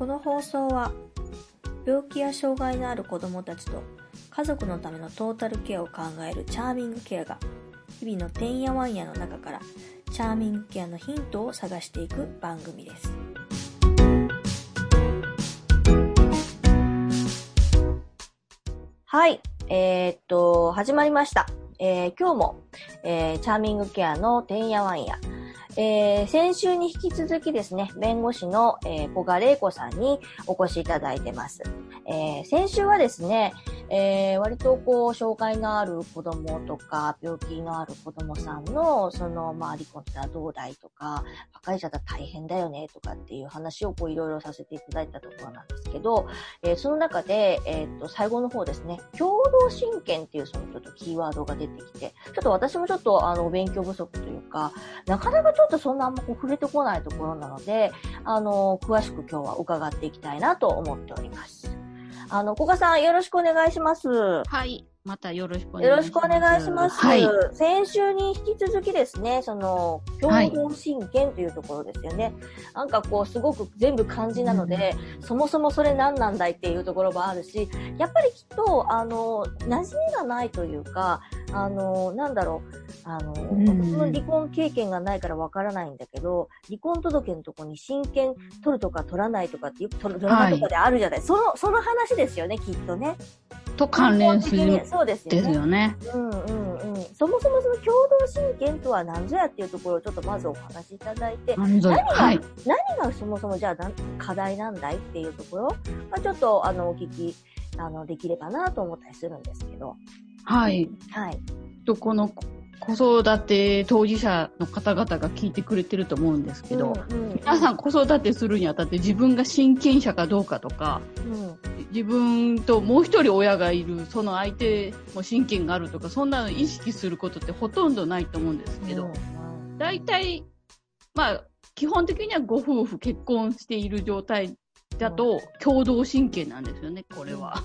この放送は病気や障害のある子どもたちと家族のためのトータルケアを考えるチャーミングケアが日々のてんやわんやの中からチャーミングケアのヒントを探していく番組です。はい、えーっと、始まりました。えー今日も、えーチャーミングケアのてんやわんや。えー先週に引き続きですね、弁護士の、えー、小賀玲子さんにお越しいただいてます。えー先週はですね、えー割とこう、障害のある子供とか、病気のある子供さんの、その、まあ、離婚したらどうだいとか、別れちゃったら大変だよね、とかっていう話をこう、いろいろさせていただいたところなんですけど、えーその中で、えーっと、最後の方ですね、共同親権っていうそのちょっとキーワードが出てきて、ちょっと私もちょっとあの、お勉強不足というか、なかなかちょっとそんなあんまこう触れてこないところなので、あの、詳しく今日は伺っていきたいなと思っております。あの、小賀さんよろしくお願いします。はい。またよろしくお願いします。ろしくお願いします。はい。先週に引き続きですね、その、共同親権というところですよね。なんかこう、すごく全部漢字なので、そもそもそれ何なんだいっていうところもあるし、やっぱりきっと、あの、馴染みがないというか、あの、なんだろう、あの、ん私の離婚経験がないからわからないんだけど、離婚届のとこに親権取るとか取らないとかってよくドラマとかであるじゃない、その、その話ですよね、きっとね。と関連するそうですよね。ですよね。うんうんうん。そもそもその共同親権とは何ぞやっていうところをちょっとまずお話しいただいて、何がはい。何がそもそもじゃあ課題なんだいっていうところはちょっとあのお聞きあのできればなと思ったりするんですけど。はい。はい。と、この子育て当事者の方々が聞いてくれてると思うんですけど、うんうん、皆さん子育てするにあたって自分が親権者かどうかとか、うん自分ともう一人親がいる、その相手も親権があるとか、そんなの意識することってほとんどないと思うんですけど、うん。大体、まあ、基本的にはご夫婦結婚している状態だと、共同親権なんですよね、これは。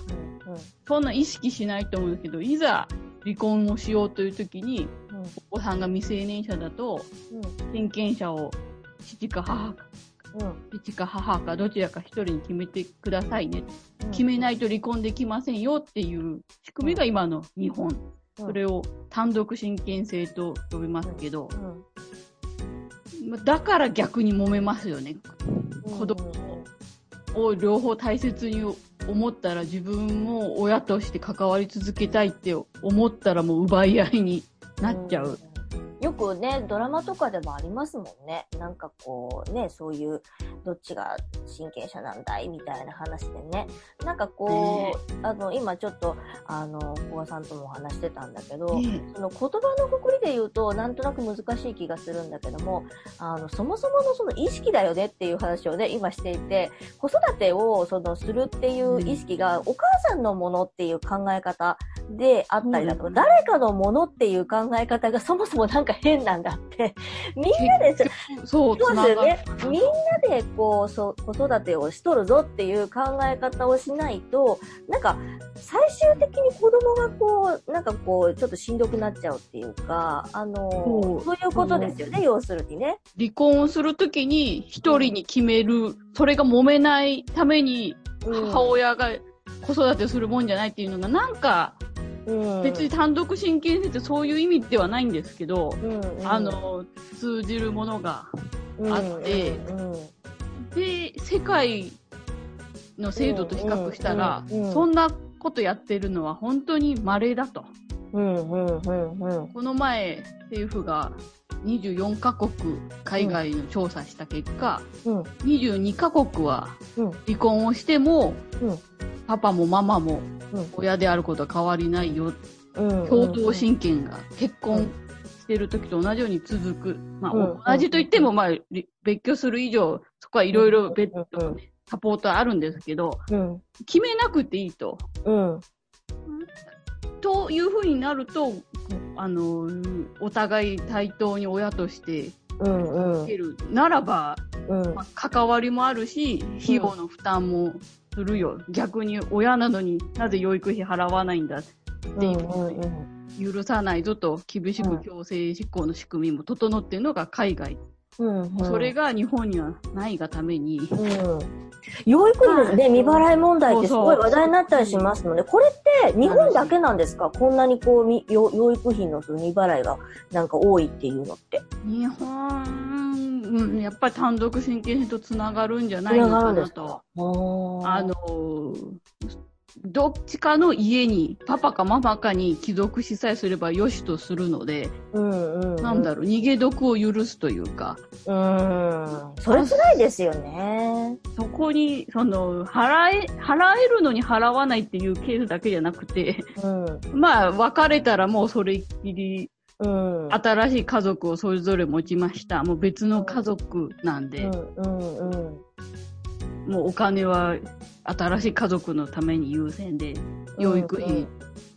そんな意識しないと思うんですけど、いざ離婚をしようという時に、お子さんが未成年者だと、親権者を父か母父か母かどちらか一人に決めてくださいね。うん決めないと離婚できませんよっていう仕組みが今の日本。うんそれを単独親権制と呼びますけど、だから逆に揉めますよね。うん子供を両方大切に思ったら自分も親として関わり続けたいって思ったらもう奪い合いになっちゃう。よくね、ドラマとかでもありますもんね。なんかこうね、そういう、どっちが親権者なんだいみたいな話でね。なんかこう、あの、今ちょっと、あの、小川さんともお話してたんだけど、ねその言葉のくくりで言うと、なんとなく難しい気がするんだけども、あの、そもそものその意識だよねっていう話をね、今していて、子育てをそのするっていう意識が、お母さんのものっていう考え方であったりだとか、うん誰かのものっていう考え方がそもそもなんか変なんだって、みんなで、そう、ですよね。る。みんなでこうそう子育てをしとるぞっていう考え方をしないと、なんか最終的に子供がこう、なんかこう、ちょっとしんどくなっちゃうっていうか、あの、そう。そういうことですよね、要するにね。離婚をするときに一人に決める、それが揉めないためにうん。母親が子育てするもんじゃないっていうのがなんかうん。別に単独親権制ってそういう意味ではないんですけど、うんうん。あの、通じるものがあってうんうんで、世界の制度と比較したら、そんなことやってるのは本当に稀だと。うんうんうんうん。この前、政府が24カ国海外の調査した結果、うん。22カ国はうん。離婚をしても、うん。パパもママもうん。親であることは変わりないよ。うん。共同親権が結婚してる時と同じように続く。まあ、うん同じと言っても、まあ、り別居する以上、そこはいろいろ別うんうん。サポートあるんですけど、うん。決めなくていいと。うん。というふうになると、あの、お互い対等に親としてうんうん。ならば、うん。まあ関わりもあるし、費用の負担もするよ。逆に親なのになぜ養育費払わないんだっていううんうんうん許さないぞと厳しく強制執行の仕組みも整っているのが海外。うんうん。それが日本にはないがために、うん。養育費のね、未払い問題ってすごい話題になったりしますので、これって日本だけなんですか？こんなにこう、み養養育費の未払いがなんか多いっていうのって。日本、うん、やっぱり単独親権制とつながるんじゃないのかなと。ああの、どっちかの家に、パパかママかに帰属しさえすればよしとするので、うんうん、うん。なんだろう、逃げ毒を許すというか、うん。それ辛いですよね。そこに、その、払え、払えるのに払わないっていうケースだけじゃなくて、うん。まあ、別れたらもうそれっきり、うん。新しい家族をそれぞれ持ちました。もう別の家族なんで、うんうんうん。もうお金は新しい家族のために優先で、養育費っ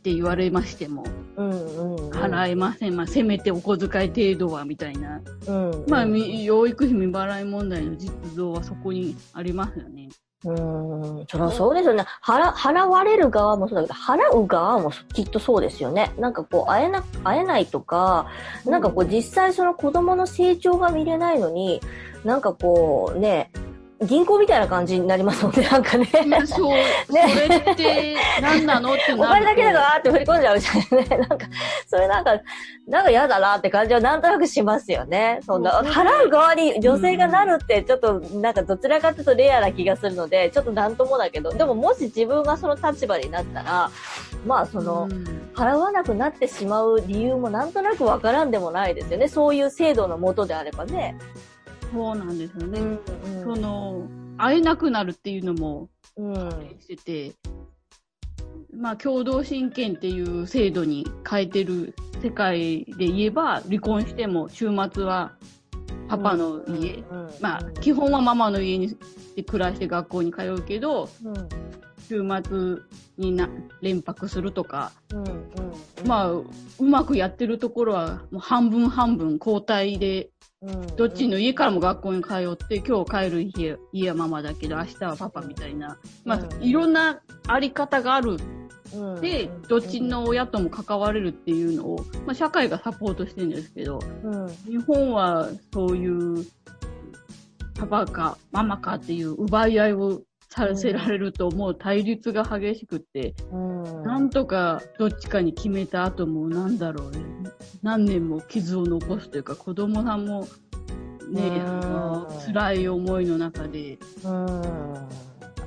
て言われましても。払えません。まあ、せめてお小遣い程度は、みたいな。うんうん。まあ、み養育費未払い問題の実像はそこにありますよね。うん、そりゃそうですよね。払、払われる側もそうだけど、払う側もきっとそうですよね。なんかこう、会えな、会えないとか、なんかこう、実際その子供の成長が見れないのに、なんかこう、ね、銀行みたいな感じになりますもんね、なんかね。そう、それって何なのってな。お金だけだからーって振り込んじゃうみたいなね。なんか、それなんか、なんか嫌だなって感じはなんとなくしますよね。そんな、払う側に女性がなるって、ちょっと、なんかどちらかというとレアな気がするので、ちょっとなんともだけど、でももし自分がその立場になったら、まあその、うん払わなくなってしまう理由もなんとなくわからんでもないですよね。そういう制度のもとであればね。そうなんですよね。んその、会えなくなるっていうのもうん。してて、まあ、共同親権っていう制度に変えてる世界で言えば、離婚しても週末はパパの家、うんまあ、基本はママの家に暮らして学校に通うけど、うん。週末にな連泊するとか、うん。うん。まあ、うまくやってるところはもう半分半分交代で、うん、どっちの家からも学校に通って、今日帰る家家はママだけど、明日はパパみたいな、まあ、うんいろんなあり方がある。うん。で、どっちの親とも関われるっていうのを、まあ、社会がサポートしてるんですけど、うん。日本はそういう、パパかママかっていう奪い合いをさせられると、もう対立が激しくって、うん。なんとかどっちかに決めた後も、なんだろうね、何年も傷を残すというか、子供さんも、ね、うんあの辛い思いの中で、うん。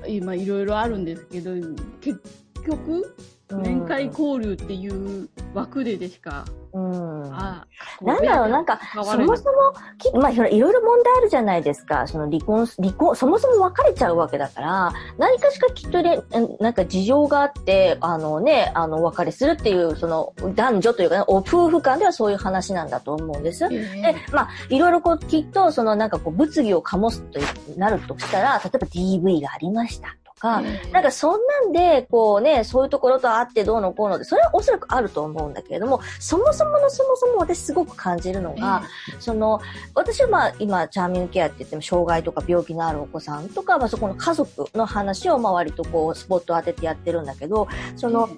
今いろいろあるんですけど、結局、面会交流っていう枠ででしか、うん。あなんだろう、なんか、そもそも、きまあ、いろいろ問題あるじゃないですか。その離婚、離婚、そもそも別れちゃうわけだから、何かしかきっとね、うんなんか事情があって、あのね、あの、お別れするっていう、その、男女というかね、お夫婦間ではそういう話なんだと思うんです。えで、まあ、いろいろこう、きっと、そのなんかこう、物議を醸すとなるとしたら、例えば DV がありましたとか、えなんかそんなんで、こうね、そういうところとあってどうのこうので、それはおそらくあると思うんだけれども、そもそものそもそも私すごく感じるのが、その、私はまあ今、チャーミングケアって言っても、障害とか病気のあるお子さんとか、まあそこの家族の話をまあ割とこう、スポットを当ててやってるんだけど、その、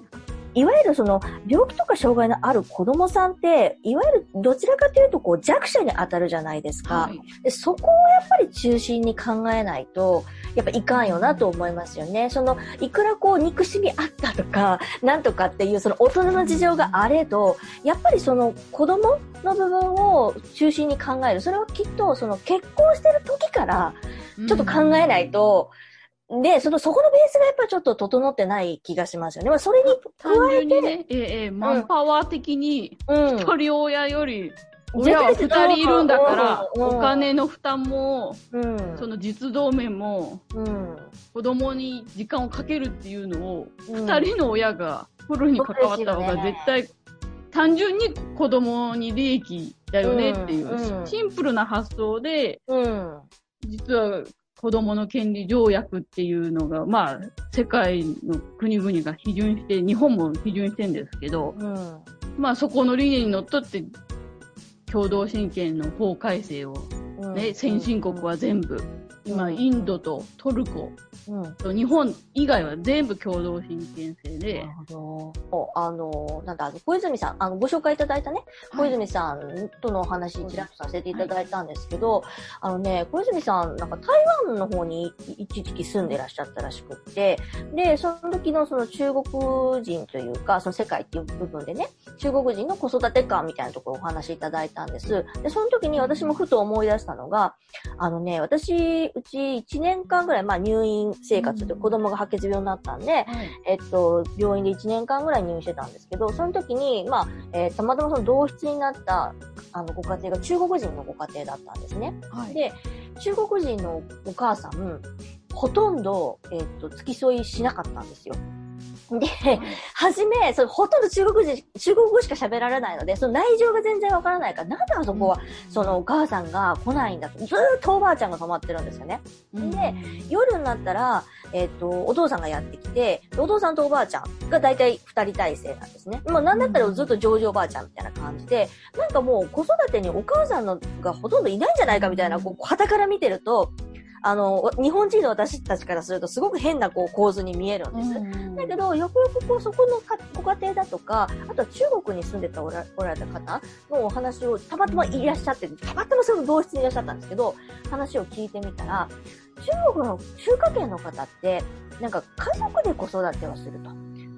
いわゆるその、病気とか障害のある子供さんって、いわゆるどちらかというとこう、弱者に当たるじゃないですか。はいでそこをやっぱり中心に考えないと、やっぱいかんよなと思いますよね。その、いくらこう憎しみあったとか、なんとかっていうその大人の事情があれど、やっぱりその子供の部分を中心に考える。それはきっとその結婚してる時からちょっと考えないと、で、その、そこのベースがやっぱりちょっと整ってない気がしますよね。まあ、それに加単えて、ね、ええええマンパワー的に、うん。一人親より、親は二人いるんだから、お金の負担も、うん。その実動面も、うん。子供に時間をかけるっていうのを、うん二人の親がフルに関わった方が絶対、単純に子供に利益だよねっていう、シンプルな発想で、うん。実は子供の権利条約っていうのが、まあ、世界の国々が批准して、日本も批准してるんですけど、うん。まあそこの理念にのっとって、共同親権の法改正をうん。ね、先進国は全部、今、インドとトルコうん。日本以外は全部共同親権制でなる、ほど。おあの、なんだ、あの小泉さん、あの、ご紹介いただいたね、小泉さんとのお話、ちらっとさせていただいたんですけど、あのね、小泉さん、なんか台湾の方に一時期住んでらっしゃったらしくって、で、その時のその中国人というか、その世界っていう部分でね、中国人の子育て感みたいなところをお話しいただいたんです。で、その時に私もふと思い出したのが、あのね、私、うち1年間ぐらい、まあ入院生活で子供が白血病になったんで、はいえっと、病院で1年間ぐらい入院してたんですけど、その時に、まあ、えーたまたまその同室になった、あの、ご家庭が中国人のご家庭だったんですね。はいで、中国人のお母さん、ほとんど、えっと、付き添いしなかったんですよ。で、はじめ、そのほとんど中国人、中国語しか喋られないので、その内情が全然わからないから、なんであそこは、そのお母さんが来ないんだと、ずーっとおばあちゃんが泊まってるんですよね。うんで夜になったら、えっ、と、お父さんがやってきて、お父さんとおばあちゃんが大体二人体制なんですね。まあなんだったらずっとジョージおばあちゃんみたいな感じで、なんかもう子育てにお母さんのがほとんどいないんじゃないかみたいな、こう、旗から見てると、あの、日本人の私たちからするとすごく変なこう構図に見えるんです。うんだけど、よくよくこう、そこのかご家庭だとか、あとは中国に住んでたおらおられた方のお話をたまたまいらっしゃって、たまたまその同室にいらっしゃったんですけど、話を聞いてみたら、中国の中華圏の方って、なんか家族で子育てをすると。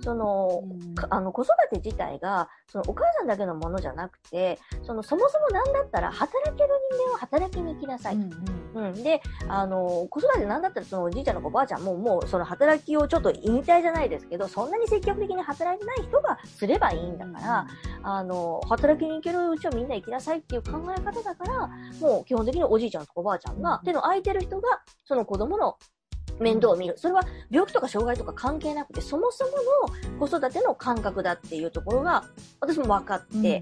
その、かあの子育て自体が、そのお母さんだけのものじゃなくて、そのそもそもなんだったら働ける人間は働きに行きなさい。うんうん。で、あの、子育てなんだったら、そのおじいちゃんの子おばあちゃんも、もう、その働きをちょっと引退じゃないですけど、そんなに積極的に働いてない人がすればいいんだから、あの、働きに行けるうちはみんな行きなさいっていう考え方だから、もう基本的におじいちゃんとかおばあちゃんが、手の空いてる人が、その子供の面倒を見る。それは病気とか障害とか関係なくて、そもそもの子育ての感覚だっていうところが、私も分かって、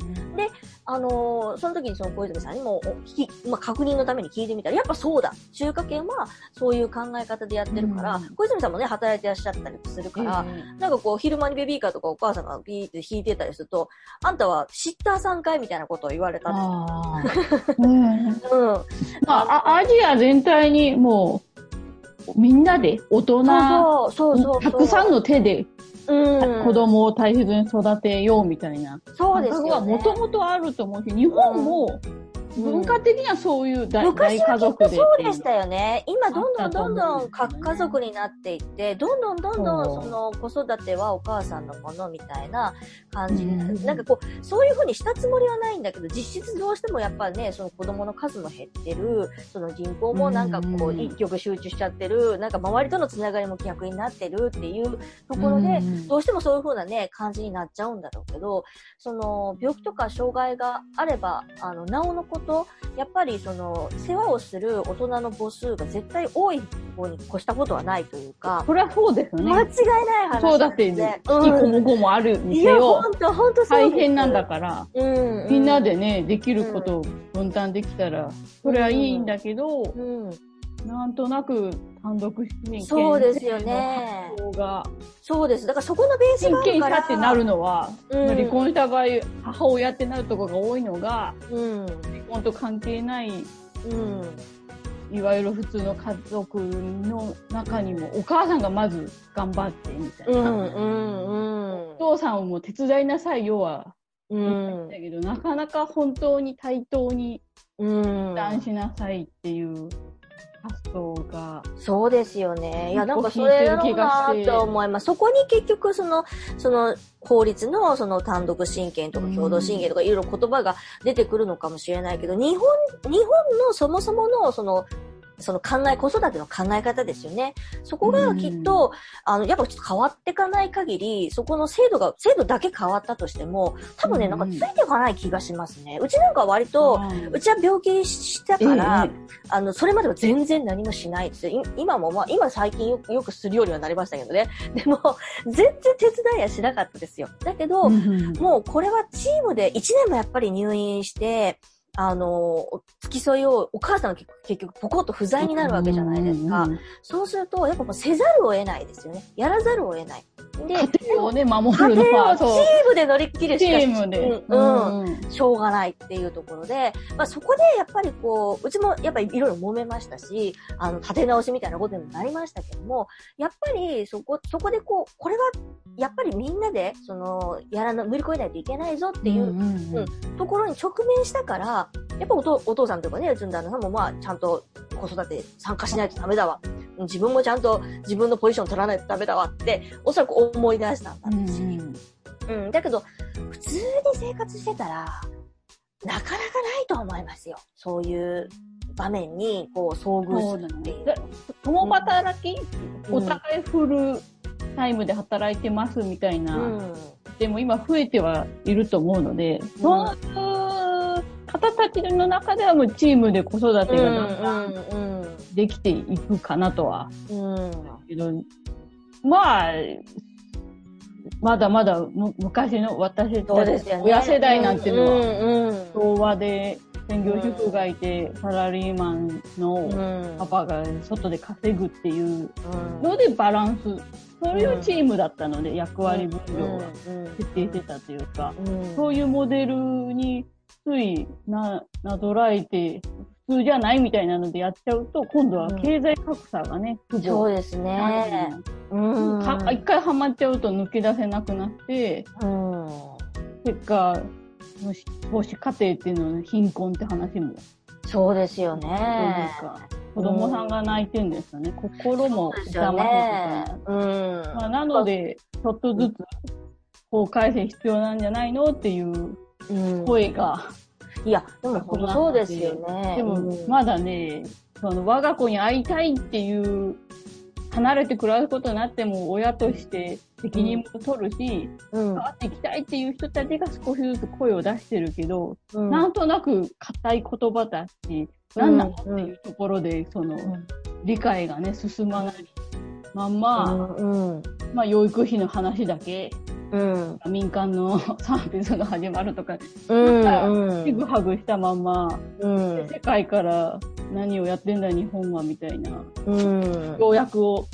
あのーその時にその小泉さんにも、お聞き、まあ、確認のために聞いてみたら、やっぱそうだ。中華圏はそういう考え方でやってるから、うん小泉さんもね、働いてらっしゃったりするから、なんかこう、昼間にベビーカーとかお母さんがビーって弾いてたりすると、あんたはシッターさんかいみたいなことを言われたんですあーうん うん。まあ、あアジア全体にもう、みんなで大人、そうそう、そう。たくさんの手でうん、子供を大切に育てようみたいなそうですよね。もともとあると思うし、日本も文化的にはそういう大,、大昔はきっ家族でとそうでしたよね。今どんどんどんどん核家族になっていって、どんどんどんどんその子育てはお母さんのものみたいな感じになる。うんなんかこう、そういうふうにしたつもりはないんだけど、実質どうしてもやっぱね、その子供の数も減ってる、その人口もなんかこううん一極集中しちゃってる、なんか周りとのつながりも逆になってるっていうところで、うんどうしてもそういう風なね、感じになっちゃうんだろうけど、その、病気とか障害があれば、あの、なおのこと、やっぱりその、世話をする大人の母数が絶対多い方に越したことはないというか、それはそうですよ間違ね。いない話そうだって、ね引きこもごもあるにせよほ、んと、ほんとそうです。大変なんだから、うん、うんみんな、でね、できることを分担できたら、それはいいんだけど、うん、なんとなく単独親権そうですよねそうです。だからそこのベースがあるから。者ってなるのは、うん離婚した場合、母親ってなるところが多いのが、うん、離婚と関係ない、うん、いわゆる普通の家族の中にも、お母さんがまず頑張ってみたいな。うん、うん、お父さんも手伝いなさいよはう言んった、けど、なかなか本当に対等にうん。負担しなさいっていう発想が、そうですよね。いや、なんかそれだろうなと思います。そこに結局その、その法律のその単独親権とか共同親権とかいろいろ言葉が出てくるのかもしれないけど、日本、日本のそもそものその、その考え、子育ての考え方ですよね。そこがきっと、あの、やっぱちょっと変わっていかない限り、そこの制度が、制度だけ変わったとしても、多分ね、なんかついていかない気がしますね。うちなんかは割と、うちは病気したから、あの、それまでは全然何もしないです今も、まあ、今最近よくよくするようにはなりましたけどね。でも、全然手伝いはしなかったですよ。だけど、うんもうこれはチームで1年もやっぱり入院して、あの、付き添いを、お母さんが結結局ポコッと不在になるわけじゃないですか。うんうんうんそうすると、やっぱもうせざるを得ないですよね。やらざるを得ない。で、家庭をね、守家るのは、チ。ームで乗り切るチしかームで。うん、うんうんしょうがないっていうところで、まあそこでやっぱりこう、うちもやっぱりいろいろ揉めましたし、あの、立て直しみたいなことにもなりましたけども、やっぱりそこ、そこでこう、これは、やっぱりみんなで、その、やらな、乗り越えないといけないぞっていうんんうんところに直面したから、やっぱお父お父さんとかね、うちの旦那さんもまあ、ちゃんと子育て参加しないとダメだわ。自分もちゃんと自分のポジション取らないとダメだわって、おそらく思い出したんだろうし。うん、だけど、普通に生活してたら、なかなかないと思いますよ。そういう場面に、こう、遭そ遇するっていう。で共働き、うんお互いフルタイムで働いてますみたいな、うん。でも今増えてはいると思うので、そういう方たちの中ではもうチームで子育てがだん。できていくかなとは。けど、まあ、まだまだむ昔の私たちそうですよね。親世代なんていうのは、昭和で専業主婦がいて、サラリーマンのうん。パパが外で稼ぐっていううんのでバランス、そういうチームだったので、役割分業がうん徹底してたというか、うんそういうモデルについな、なぞらえて、普通じゃないみたいなのでやっちゃうと、今度は経済格差がね、不そうですね。うん。か一回ハマっちゃうと抜け出せなくなって、うん。結果、母子家庭っていうのは貧困って話も、そうですよね。子供さんが泣いてんですよね。心もそうですよ痛ませねて。うん。まあ、なので、ちょっとずつ法改正必要なんじゃないのっていううん声が、いや、でも本当そうですよね。でもうん。まだね、その我が子に会いたいっていう、離れて暮らすことになっても親として責任も取るし、うん。会っていきたいっていう人たちが少しずつ声を出してるけど、うん。なんとなく硬い言葉だし、うん何なのっていうところで、その、うん。理解がね、進まないまんま、うんまあ、養育費の話だけ、うん。民間のサービスが始まるとか、うんちぐはぐしたまんま、うん。世界から何をやってんだ日本はみたいな、うん条約を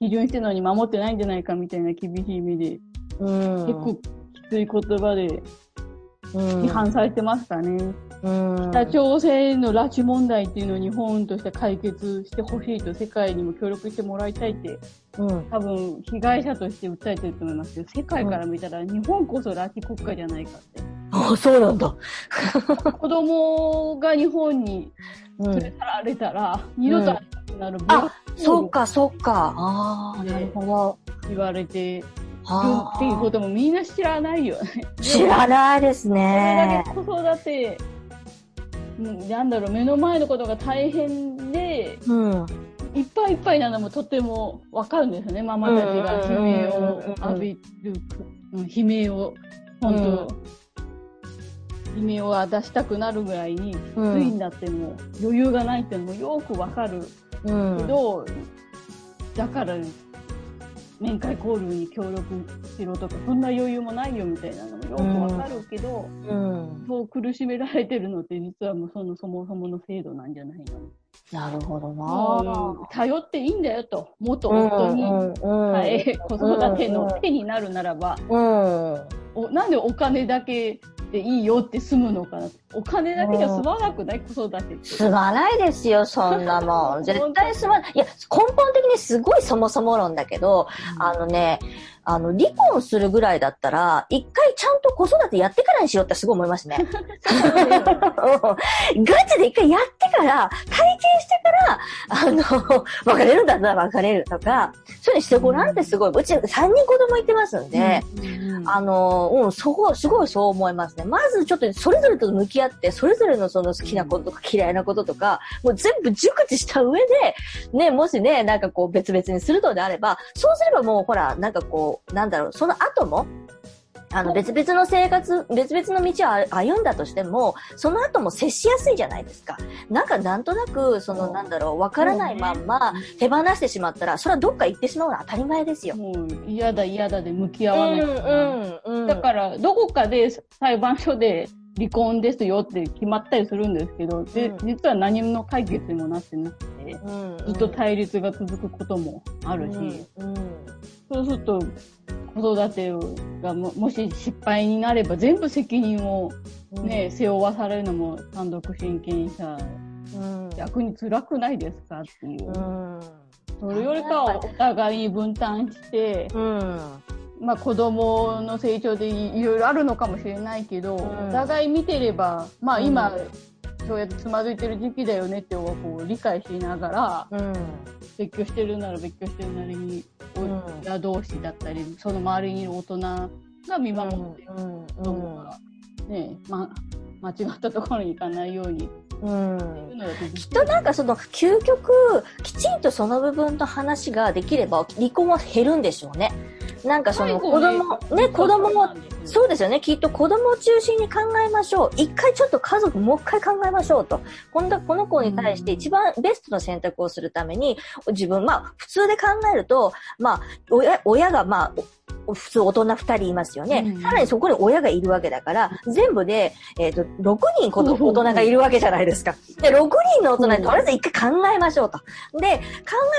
基準してるのに守ってないんじゃないかみたいな厳しい目で、うん結構きつい言葉でうん批判されてましたね。うん北朝鮮の拉致問題っていうのを日本として解決してほしいと世界にも協力してもらいたいってうん多分被害者として訴えてると思いますけど、世界から見たら日本こそ拉致国家じゃないかって。あそうなんだ。子供が日本にうん連れ去られたら、二度と会えなくなるブラッあク、そうか、そうか。ああ、ねなるほど。言われてっていうこともみんな知らないよね。ー知らないですそれねだ。け子育て、うんなんだろう、目の前のことが大変で、うん。いっぱいいっぱいなのもとてもわかるんですよね。ママたちが悲鳴を浴びる、うん悲鳴を、本当、悲鳴を出したくなるぐらいに、きついんだってもう余裕がないっていうのもよくわかるうんけど、だから、面会交流に協力しろとか、そんな余裕もないよみたいなのもよくわかるけど、うん。そう苦しめられてるのって実はもうそのそもそもの制度なんじゃないの。なるほどもな。う頼っていいんだよと。元夫に、はい。え子育ての手になるならば、うん。おなんでお金だけでいいよって済むのかなお金だけじゃ済まなくない？子育てって。すまないですよ、そんなもん。絶対すまない。いや、根本的にすごいそもそも論だけど、あのね、あの、離婚するぐらいだったら、一回ちゃんと子育てやってからにしようってすごい思いますね。うんガチで一回やってから、体験してから、あの、別れるんだったら別れるとか、そういうのしてごらんってすごい。うち3人子供いてますんで、うんあの、うん、そこ、すごいそう思いますね。まずちょっとそれぞれと向き合って、それぞれのその好きなこととか嫌いなこととか、もう全部熟知した上で、ね、もしね、なんかこう別々にするのであれば、そうすればもうほら、なんかこう、なんだろう、その後も、あの、別々の生活、別々の道を歩んだとしても、その後も接しやすいじゃないですか。なんかなんとなく、その、なんだろう、わからないまんま、手放してしまったら、それはどっか行ってしまうのは当たり前ですよ。嫌だ嫌だで向き合わないうん、うん。だから、どこかで裁判所で離婚ですよって決まったりするんですけど、で、うん。実は何の解決にもなってなくて、うんずっと対立が続くこともあるし、うんそうすると、子育てがももし失敗になれば全部責任をうん。ね、背負わされるのも単独親権者、うん。逆に辛くないですかっていう。うん。それよりかはお互いに分担して、うんまあ子供の成長でいいろいろあるのかもしれないけど、ん。お互い見てれば、まあ今、うん。そうやってつまずいてる時期だよねってこう理解しながら、うん。別居してるなら別居してるなりに、うん親同士だったり、その周りにいる大人が見守って、うん。子供がね、ま、間違ったところに行かないように、うん。きっとなんかその究極きちんとその部分の話ができれば離婚は減るんでしょうね。なんかその子供、ね、子供も、そうですよね。きっと子供を中心に考えましょう。一回ちょっと家族もう一回考えましょうと。このこの子に対して一番ベストな選択をするために、自分、まあ普通で考えると、まあ親親がまあ、お普通大人二人いますよね。うんさらにそこに親がいるわけだから、全部で、えっ、と、6人子供うん大人がいるわけじゃないですか。で、6人の大人にとりあえず一回考えましょうと。で、考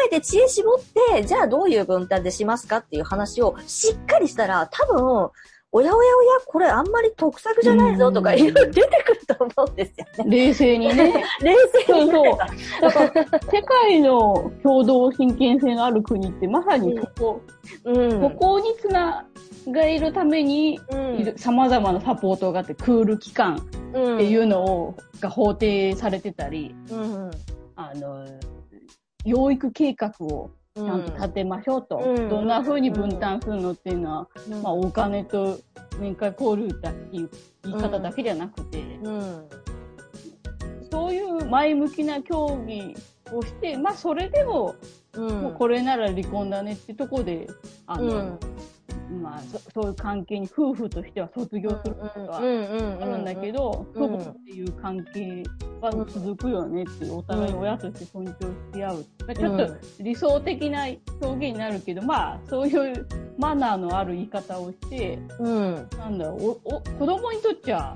えて知恵絞って、じゃあどういう分担でしますかっていう話をしっかりしたら、多分、おやおやおや、これあんまり得策じゃないぞとかうんいろいろ出てくると思うんですよね。冷静にね。冷静に。そうそうだから、世界の共同親権性のある国って、まさにそこ、うん。ここにつながいるために、うん。様々なサポートがあって、クール期間うん。っていうのを、が法定されてたり、うん。あの、養育計画をちちゃんと立てましょうと。うんどんな風に分担するのっていうのは、うんまあ、お金と面会交流だっていう言い方だけじゃなくて、うん。そういう前向きな協議をして、まあ、それでも、うん。もうこれなら離婚だねってとこで、あの、まあそ、そういう関係に夫婦としては卒業することはあるんだけど、うんうん夫婦っていう関係は続くよねっていう、お互い親として尊重し合う。まあちょっと理想的な表現になるけど、まあ、そういうマナーのある言い方をして、うん。なんだろう、お、お、子供にとっちゃ、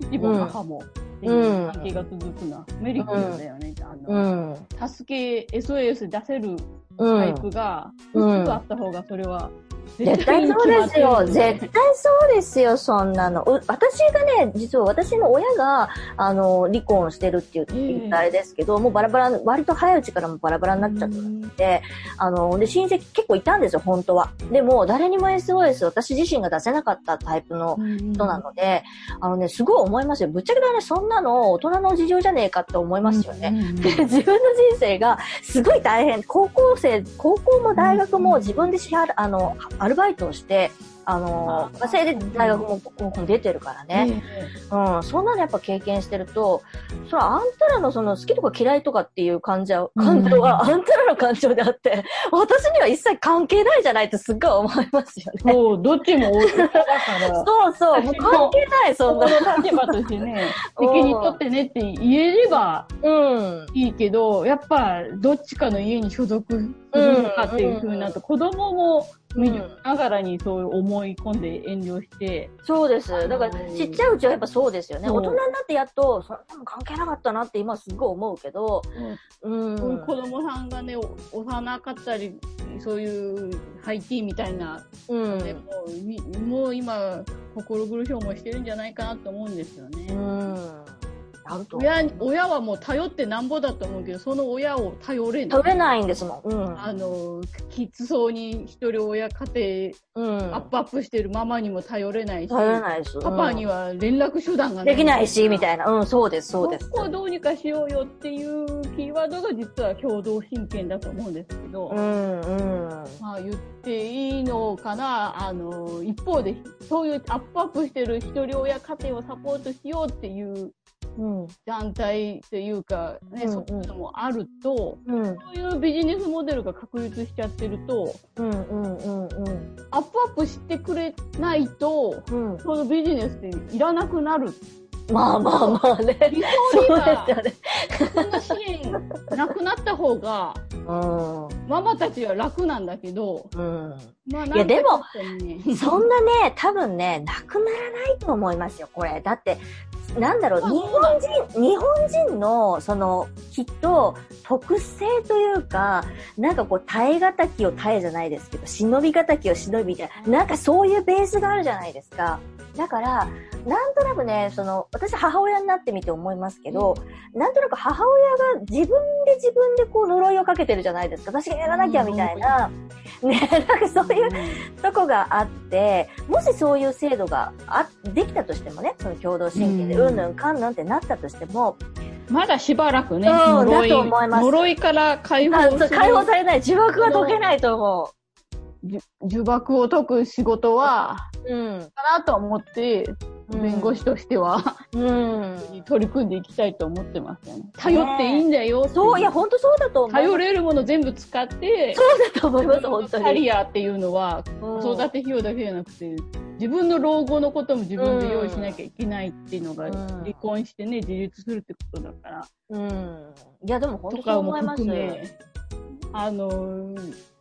父も母も、っていう関係が続くのはメリットだよね。あうの、ん。助け、SOS 出せるうんタイプ。が、うん複数あった方が、それは、絶対そうですよ。絶対対そうですよ、そんなの。う私がね、実は私の親が、あの、離婚してるって言ったあれですけど、もうバラバラ、割と早いうちからもバラバラになっちゃったので、あの、で、親戚結構いたんですよ、本当は。でも、誰にも SOS 私自身が出せなかったタイプの人なので、あのね、すごい思いますよ。ぶっちゃけだね、そんなの大人の事情じゃねえかって思いますよね。ね。で自分の人生がすごい大変。高校生、高校も大学も自分で支払う、あの、アルバイトをして、あの、稼いで大学もも出てるからね。うん。そんなのやっぱ経験してると、それはあんたらのその好きとか嫌いとかっていう感情、感情はあんたらの感情であって、私には一切関係ないじゃないってすっごい思いますよね。そう、どっちも親だから、そうそう、もう関係ない、そんな。この立場としてね、責任取ってねって言えればうん。いいけど、やっぱどっちかの家に所属するのかっていう風になると、子供も見るながらにそう思い込んで遠慮して、そうです。だから、ちっちゃいうちはやっぱそうですよね。大人になってやっと、そんなの関係なかったなって今すごい思うけど、うん。そういう子供さんがね、お幼かったり、そういうハイティーみたいな、うん。でももう今、心苦しい思いしてるんじゃないかなと思うんですよね。うん。あると。親親はもう頼ってなんぼだと思うけど、その親を頼れない。取れないんですもん。うん。あの、きつそうに一人親家うん。庭アップアップしてるママにも頼れないし、頼れないです。パパには、は連絡手段ができないし、みたいいな。うん、そうです、そうです。こをどうにかしようよっていうキーワードが実は共同親権だと思うんですけど、うん、うん。まあ言っていいのかな、あの、一方でそういうアップアップしてる一人親家庭をサポートしようっていううん。団体っていうか、ね、うんうんそういうのもあると、うん。そういうビジネスモデルが確立しちゃってると、うん、うん、うん、うん。アップアップしてくれないと、うん。そのビジネスっていらなくなる。まあまあまあね。理想には。そんな支援なくなった方方が、うん。ママたちは楽なんだけど、うん。まあ、いやでもそんなね、多分ね、なくならないと思いますよ、これ。だって、なんだろう、まあ日本人、日本人の、その、きっと、特性というか、なんかこう、耐え難きを耐えじゃないですけど、忍び難きを忍びみたいな、なんかそういうベースがあるじゃないですか。だから、なんとなくね、その、私母親になってみて思いますけど、なんとなく母親が自分で自分でこう呪いをかけてるじゃないですか。私がやらなきゃみたいな、ね、なんかそういうとこがあって、もしそういう制度があできたとしてもね、その共同親権でうん。うんぬんかんぬんってなったとしても、まだしばらくね、うん呪いだと思います。呪いから解放解放されない、呪縛が解けないと思じ呪縛を解く仕事は、う。うん。かなと思って、弁護士としては、うん。取り組んでいきたいと思ってますよね。頼っていいんだよっていそう、いや、本当そうだと思う。頼れるもの全部使って、そうだと思います、本当キャに。リアっていうのは、うん子育て費用だけじゃなくて、自分の老後のことも自分で用意しなきゃいけないっていうのが、うん離婚してね、自立するってことだから、うん。いや、でも本当そう思います。含め、あのー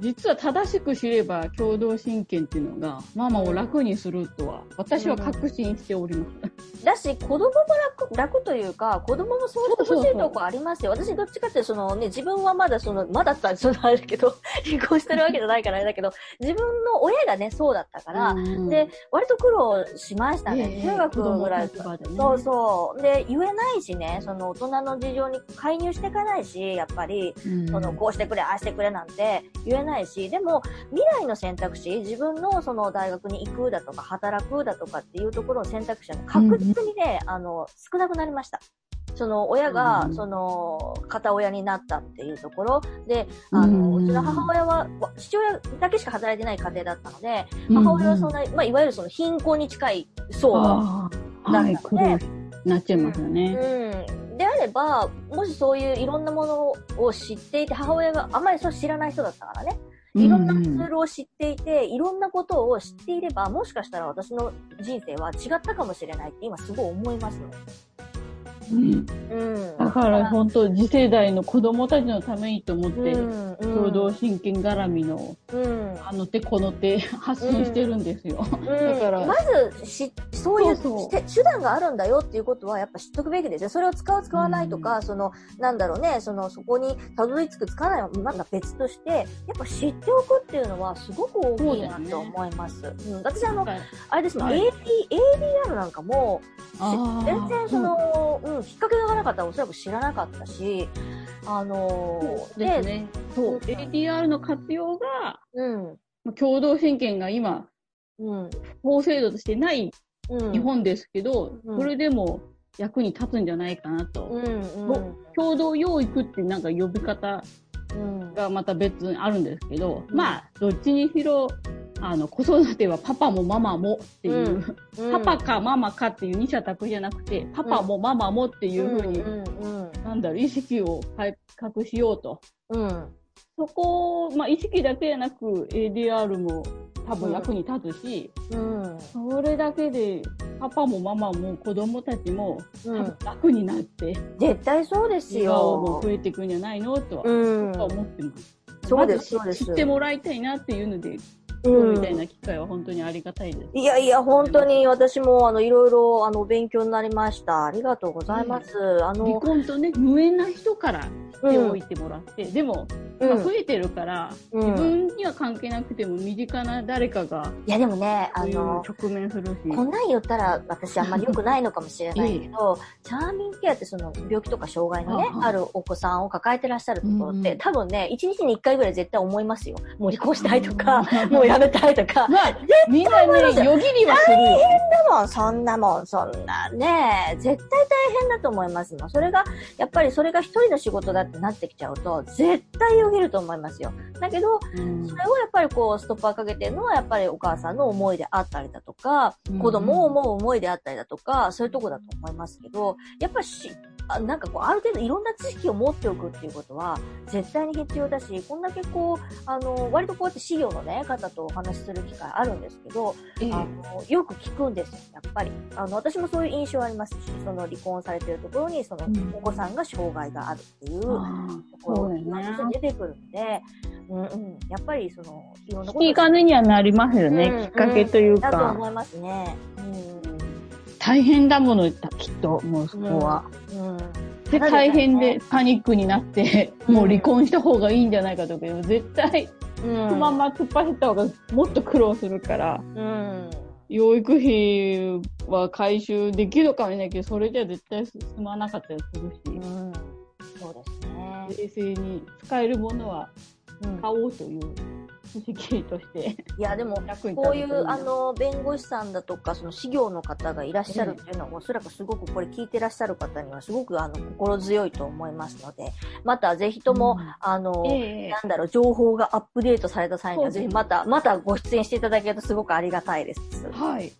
実は正しく知れば共同親権っていうのがママを楽にするとは私は確信しております。だし、子供も楽、楽というか、子供もそうしてほしいとこありますよ。私どっちかってそのね、自分はまだその、まだったらそのあれだけど、離婚してるわけじゃないからあれだけど、自分の親がね、そうだったから、うんで、割と苦労しましたね。ええ中学ぐらい子供の立場でねそうそう。で、言えないしね、その大人の事情に介入していかないし、やっぱり、うんその、こうしてくれ、ああしてくれなんて言えないし、でも、未来の選択肢、自分のその大学に行くだとか、働くだとかっていうところの選択肢は確実にね、あの、少なくなりました。その、親が、うんその、片親になったっていうところで、あの、うんうちの母親は、わ父親だけしか働いてない家庭だったので、母親はそんな、まあ、いわゆるその貧困に近い層ああはい、苦労なっちゃいますよね。うん。であれば、もしそういういろんなものを知っていて、母親があまりそう知らない人だったからね。いろんなツールを知っていて、いろんなことを知っていれば、もしかしたら私の人生は違ったかもしれないって今すごい思いますね。うんうん。だから本当次世代の子供たちのためにと思って、うん、共同親権絡みのうん。あの手この手発信してるんですよ。うんだからまずし、そういうそうそうして手段があるんだよっていうことはやっぱ知っとくべきですよ。それを使う使わないとか、その、なんだろうね、その、そこにたどり着く使わないはまだ別として、やっぱ知っておくっていうのはすごく大きいなと思います。うん、私あの、あれですね、はい AD、ADR なんかも、全然その、うん、きっかけがなかったらおそらく知らなかったし、あのそうですね。そう、ADR の活用が、うん、共同親権が今、うん、法制度としてないうん。日本ですけど、うんそれでも役に立つんじゃないかなと。うん、うん、共同養育ってなんか呼び方うん。がまた別にあるんですけど、うん。まあ、どっちにしろ、あの、子育てはパパもママもっていう、うん。パパかママかっていう二者択一じゃなくて、パパもママもっていうふうに、なんだろう、意識を改革しようと。うん。そこ、まあ、意識だけじゃなく ADR も多分役に立つし、うん。それだけでパパもママも子供たちも楽になって、絶対そうです笑顔もよ。増えていくんじゃないの？とは、うん僕は思ってます。そうです、そうです。知ってもらいたいなっていうので、うんみたいな機会は本当にありがたいです。いやいや、本当に私も、あの、いろいろ、あの、勉強になりました。ありがとうございます。あ離の、婚とね、無縁な人からしておいてもらって、でも、うんまあ増えてるから、うん自分には関係なくても身近な誰かがいや、でもね、あの、直面するし。こんなん言ったら私あんまり良くないのかもしれないけど、チャーミングケアってその病気とか障害のね、あああるお子さんを抱えてらっしゃるところって、うんうん多分ね、1日に1回ぐらい絶対思いますよ。もう離婚したいとか、もうやめたいとか。まあ、みんなね、よぎりはするよ。でも、そんなもん、そんなね、絶対大変だと思いますもん。それが、やっぱりそれが一人の仕事だってなってきちゃうと、絶対よぎると思いますよ。だけど、うんそれをやっぱりこう、ストッパーかけてるのは、やっぱりお母さんの思いであったりだとか、うん子供を思う思いであったりだとか、そういうとこだと思いますけど、やっぱし、あなんかこう、ある程度いろんな知識を持っておくっていうことは、絶対に必要だし、こんだけこう、あの、割とこうやって資料のね、方とお話しする機会あるんですけど、ええ。あの、よく聞くんですよ、やっぱり。あの、私もそういう印象ありますし、その離婚されてるところに、そのうん、お子さんが障害があるっていうとあころが出てくるんで、うんうん、やっぱりその、いろんなーこと引き金にはなりますよね、うんきっかけというか。だと思いますね。大変だもの、きっと、もうそこは。うん。うん。で、大変ねでパニックになって、うんもう離婚した方がいいんじゃないかとか、絶対、うん。そのまま突っ走った方がもっと苦労するから、うん。養育費は回収できるかもしれないけど、それじゃ絶対進まなかったりするし、うん。そうですね。冷静に使えるものはうん買おうという知識としていや、でも、こういう、あの、弁護士さんだとか、その、事業の方がいらっしゃるっていうのは、おそらくすごく、これ聞いてらっしゃる方には、すごく、あの、心強いと思いますので、また、ぜひとも、うんあの、ええなんだろう、情報がアップデートされた際には、ぜひまた、またご出演していただけるとすごくありがたいです。はい。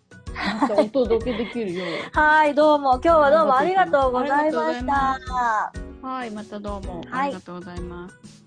お届けできるよう。はい、どうも、今日はどうもありがとうございました。はい、またどうもはいありがとうございます。